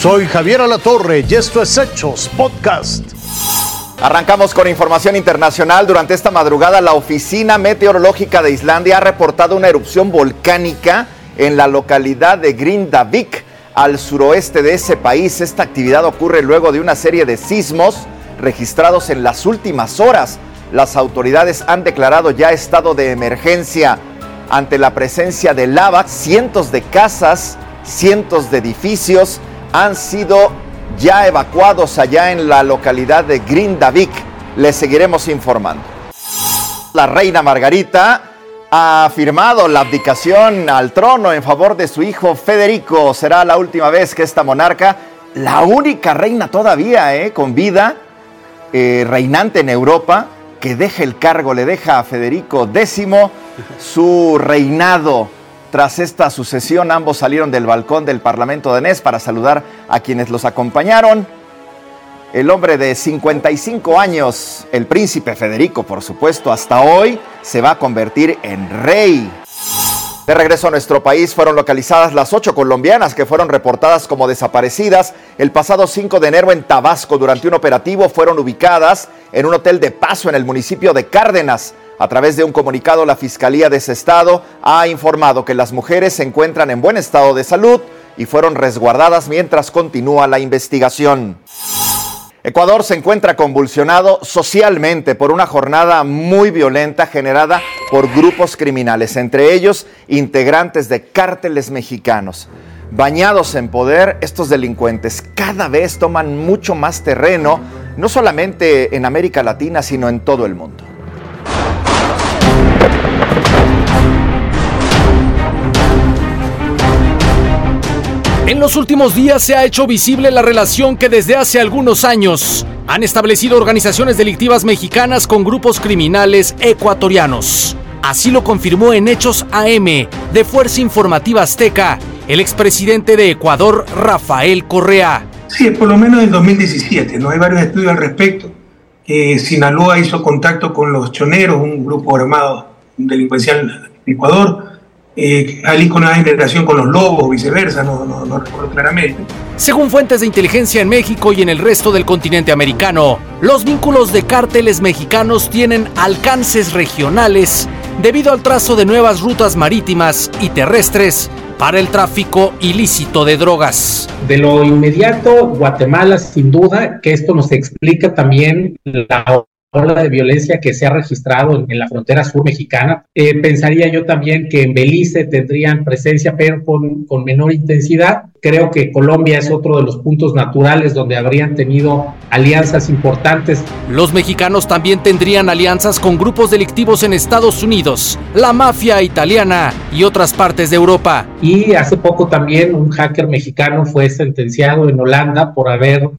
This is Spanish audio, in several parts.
Soy Javier Alatorre y esto es Hechos Podcast. Arrancamos con información internacional. Durante esta madrugada, la Oficina Meteorológica de Islandia ha reportado una erupción volcánica en la localidad de Grindavik, al suroeste de ese país. Esta actividad ocurre luego de una serie de sismos registrados en las últimas horas. Las autoridades han declarado ya estado de emergencia ante la presencia de lava. Cientos de casas, cientos de edificios han sido ya evacuados allá en la localidad de Grindavik. Les seguiremos informando. La reina Margarita ha firmado la abdicación al trono en favor de su hijo Federico. Será la última vez que esta monarca, la única reina todavía eh, con vida, eh, reinante en Europa, que deje el cargo, le deja a Federico X su reinado. Tras esta sucesión, ambos salieron del balcón del Parlamento danés para saludar a quienes los acompañaron. El hombre de 55 años, el príncipe Federico, por supuesto, hasta hoy se va a convertir en rey. De regreso a nuestro país fueron localizadas las ocho colombianas que fueron reportadas como desaparecidas el pasado 5 de enero en Tabasco. Durante un operativo fueron ubicadas en un hotel de paso en el municipio de Cárdenas. A través de un comunicado, la Fiscalía de ese estado ha informado que las mujeres se encuentran en buen estado de salud y fueron resguardadas mientras continúa la investigación. Ecuador se encuentra convulsionado socialmente por una jornada muy violenta generada por grupos criminales, entre ellos integrantes de cárteles mexicanos. Bañados en poder, estos delincuentes cada vez toman mucho más terreno, no solamente en América Latina, sino en todo el mundo. En los últimos días se ha hecho visible la relación que desde hace algunos años han establecido organizaciones delictivas mexicanas con grupos criminales ecuatorianos. Así lo confirmó en Hechos AM de Fuerza Informativa Azteca el expresidente de Ecuador, Rafael Correa. Sí, por lo menos en 2017, ¿no? Hay varios estudios al respecto. que Sinaloa hizo contacto con los choneros, un grupo armado delincuencial en Ecuador eh, con una generación con los lobos o viceversa, no, no, no recuerdo claramente. Según fuentes de inteligencia en México y en el resto del continente americano, los vínculos de cárteles mexicanos tienen alcances regionales debido al trazo de nuevas rutas marítimas y terrestres para el tráfico ilícito de drogas. De lo inmediato, Guatemala, sin duda, que esto nos explica también la ola de violencia que se ha registrado en, la frontera sur mexicana. Eh, pensaría yo también que en Belice tendrían presencia, pero con, con menor intensidad. Creo que Colombia es otro de los puntos naturales donde habrían tenido alianzas importantes. Los mexicanos también tendrían alianzas con grupos delictivos en Estados Unidos, la mafia italiana y otras partes de Europa. Y hace poco también un hacker mexicano fue sentenciado en Holanda por haber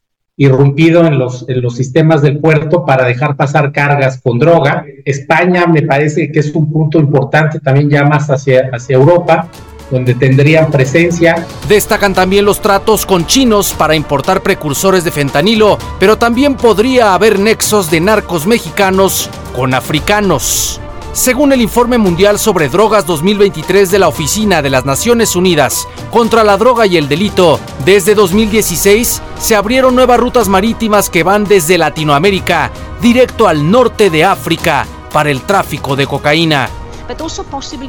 irrumpido en los, en los sistemas del puerto para dejar pasar cargas con droga. España me parece que es un punto importante también ya más hacia, hacia Europa donde tendrían presencia. Destacan también los tratos con chinos para importar precursores de fentanilo, pero también podría haber nexos de narcos mexicanos con africanos. Según el Informe Mundial sobre Drogas 2023 de la Oficina de las Naciones Unidas contra la Droga y el Delito, desde 2016 se abrieron nuevas rutas marítimas que van desde Latinoamérica directo al norte de África para el tráfico de cocaína.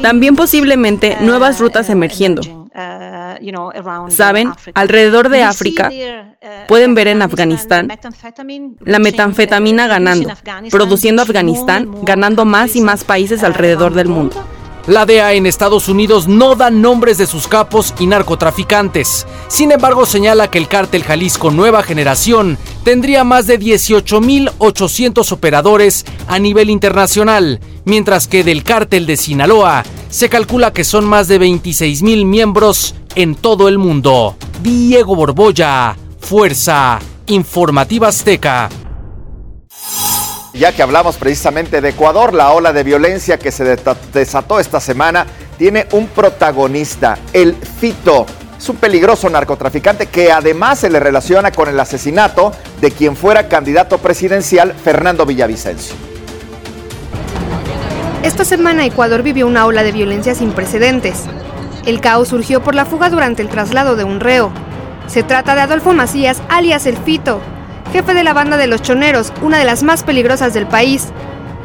También posiblemente nuevas rutas emergiendo Saben, alrededor de África uh, pueden ver en Afganistán la metanfetamina ganando, produciendo Afganistán, ganando más y más países alrededor del mundo. La DEA en Estados Unidos no da nombres de sus capos y narcotraficantes. Sin embargo, señala que el cártel Jalisco Nueva Generación tendría más de 18.800 operadores a nivel internacional, mientras que del cártel de Sinaloa se calcula que son más de 26.000 miembros en todo el mundo. Diego Borbolla, Fuerza Informativa Azteca. Ya que hablamos precisamente de Ecuador, la ola de violencia que se desató esta semana tiene un protagonista, el Fito. Es un peligroso narcotraficante que además se le relaciona con el asesinato de quien fuera candidato presidencial, Fernando Villavicencio. Esta semana Ecuador vivió una ola de violencia sin precedentes. El caos surgió por la fuga durante el traslado de un reo. Se trata de Adolfo Macías, alias El Fito, jefe de la banda de los Choneros, una de las más peligrosas del país.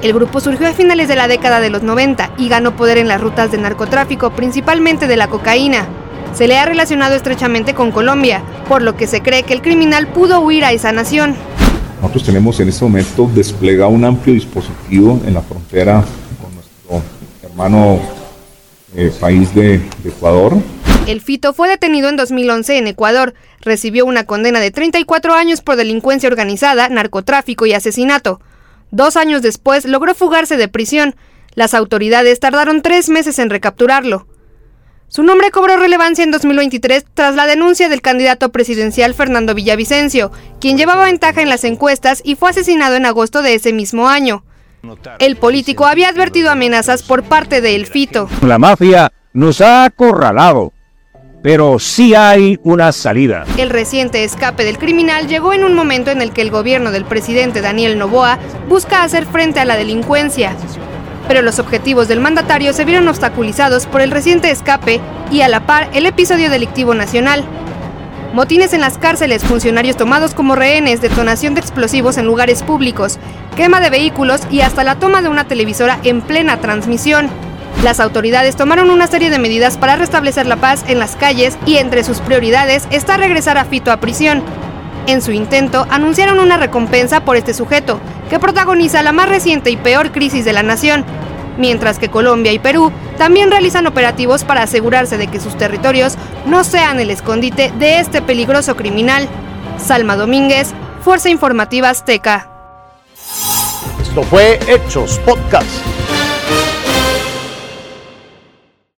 El grupo surgió a finales de la década de los 90 y ganó poder en las rutas de narcotráfico, principalmente de la cocaína. Se le ha relacionado estrechamente con Colombia, por lo que se cree que el criminal pudo huir a esa nación. Nosotros tenemos en este momento desplegado un amplio dispositivo en la frontera con nuestro hermano eh, país de, de Ecuador. El Fito fue detenido en 2011 en Ecuador. Recibió una condena de 34 años por delincuencia organizada, narcotráfico y asesinato. Dos años después logró fugarse de prisión. Las autoridades tardaron tres meses en recapturarlo. Su nombre cobró relevancia en 2023 tras la denuncia del candidato presidencial Fernando Villavicencio, quien llevaba ventaja en las encuestas y fue asesinado en agosto de ese mismo año. El político había advertido amenazas por parte de El Fito. La mafia nos ha acorralado, pero sí hay una salida. El reciente escape del criminal llegó en un momento en el que el gobierno del presidente Daniel Novoa busca hacer frente a la delincuencia pero los objetivos del mandatario se vieron obstaculizados por el reciente escape y a la par el episodio delictivo nacional. Motines en las cárceles, funcionarios tomados como rehenes, detonación de explosivos en lugares públicos, quema de vehículos y hasta la toma de una televisora en plena transmisión. Las autoridades tomaron una serie de medidas para restablecer la paz en las calles y entre sus prioridades está regresar a Fito a prisión. En su intento, anunciaron una recompensa por este sujeto, que protagoniza la más reciente y peor crisis de la nación, mientras que Colombia y Perú también realizan operativos para asegurarse de que sus territorios no sean el escondite de este peligroso criminal. Salma Domínguez, Fuerza Informativa Azteca. Esto fue Hechos Podcast.